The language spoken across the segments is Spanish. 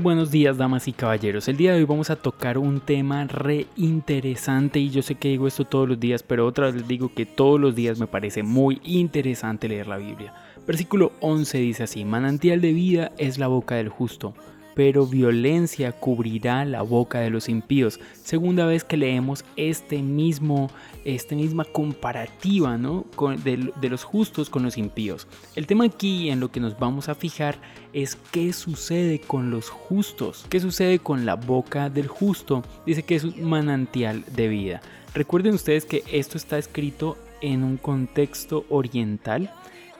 Buenos días, damas y caballeros. El día de hoy vamos a tocar un tema re interesante y yo sé que digo esto todos los días, pero otra vez les digo que todos los días me parece muy interesante leer la Biblia. Versículo 11 dice así, manantial de vida es la boca del justo pero violencia cubrirá la boca de los impíos. Segunda vez que leemos este mismo, esta misma comparativa ¿no? de, de los justos con los impíos. El tema aquí en lo que nos vamos a fijar es qué sucede con los justos, qué sucede con la boca del justo. Dice que es un manantial de vida. Recuerden ustedes que esto está escrito en un contexto oriental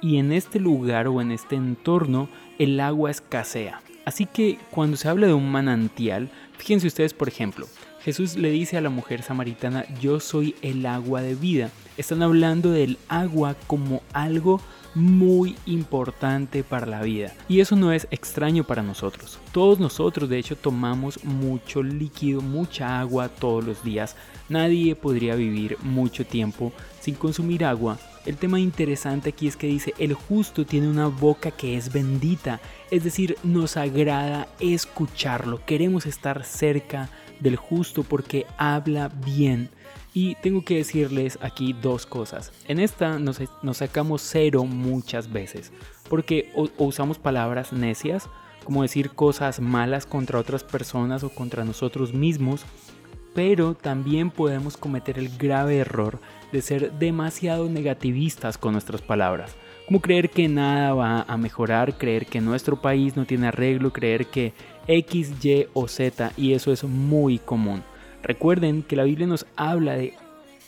y en este lugar o en este entorno el agua escasea. Así que cuando se habla de un manantial, fíjense ustedes por ejemplo, Jesús le dice a la mujer samaritana, yo soy el agua de vida. Están hablando del agua como algo muy importante para la vida. Y eso no es extraño para nosotros. Todos nosotros de hecho tomamos mucho líquido, mucha agua todos los días. Nadie podría vivir mucho tiempo sin consumir agua el tema interesante aquí es que dice, el justo tiene una boca que es bendita, es decir, nos agrada escucharlo, queremos estar cerca del justo porque habla bien. Y tengo que decirles aquí dos cosas. En esta nos, sacamos cero muchas veces, porque usamos palabras necias, como decir cosas malas contra otras personas o contra nosotros mismos, pero también podemos cometer el grave error de ser demasiado negativistas con nuestras palabras. Como creer que nada va a mejorar, creer que nuestro país no tiene arreglo, creer que X, Y o Z, y eso es muy común. Recuerden que la Biblia nos habla de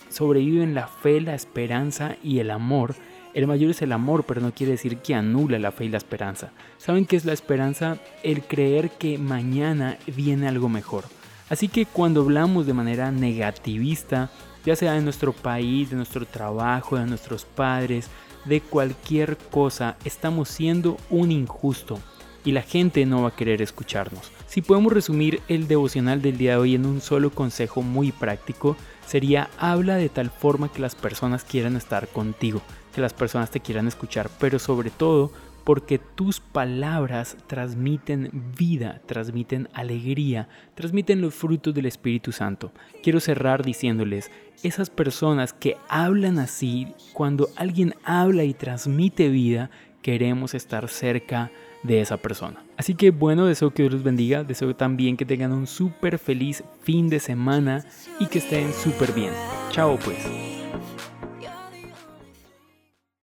sobreviven la fe, la esperanza y el amor. El mayor es el amor, pero no quiere decir que anula la fe y la esperanza. ¿Saben qué es la esperanza? El creer que mañana viene algo mejor. Así que cuando hablamos de manera negativista, ya sea de nuestro país, de nuestro trabajo, de nuestros padres, de cualquier cosa, estamos siendo un injusto y la gente no va a querer escucharnos. Si podemos resumir el devocional del día de hoy en un solo consejo muy práctico, sería habla de tal forma que las personas quieran estar contigo, que las personas te quieran escuchar, pero sobre todo porque tus palabras transmiten vida, transmiten alegría, transmiten los frutos del Espíritu Santo. Quiero cerrar diciéndoles, esas personas que hablan así, cuando alguien habla y transmite vida, queremos estar cerca de esa persona. Así que bueno, deseo que Dios los bendiga, deseo también que tengan un súper feliz fin de semana y que estén súper bien. Chao pues.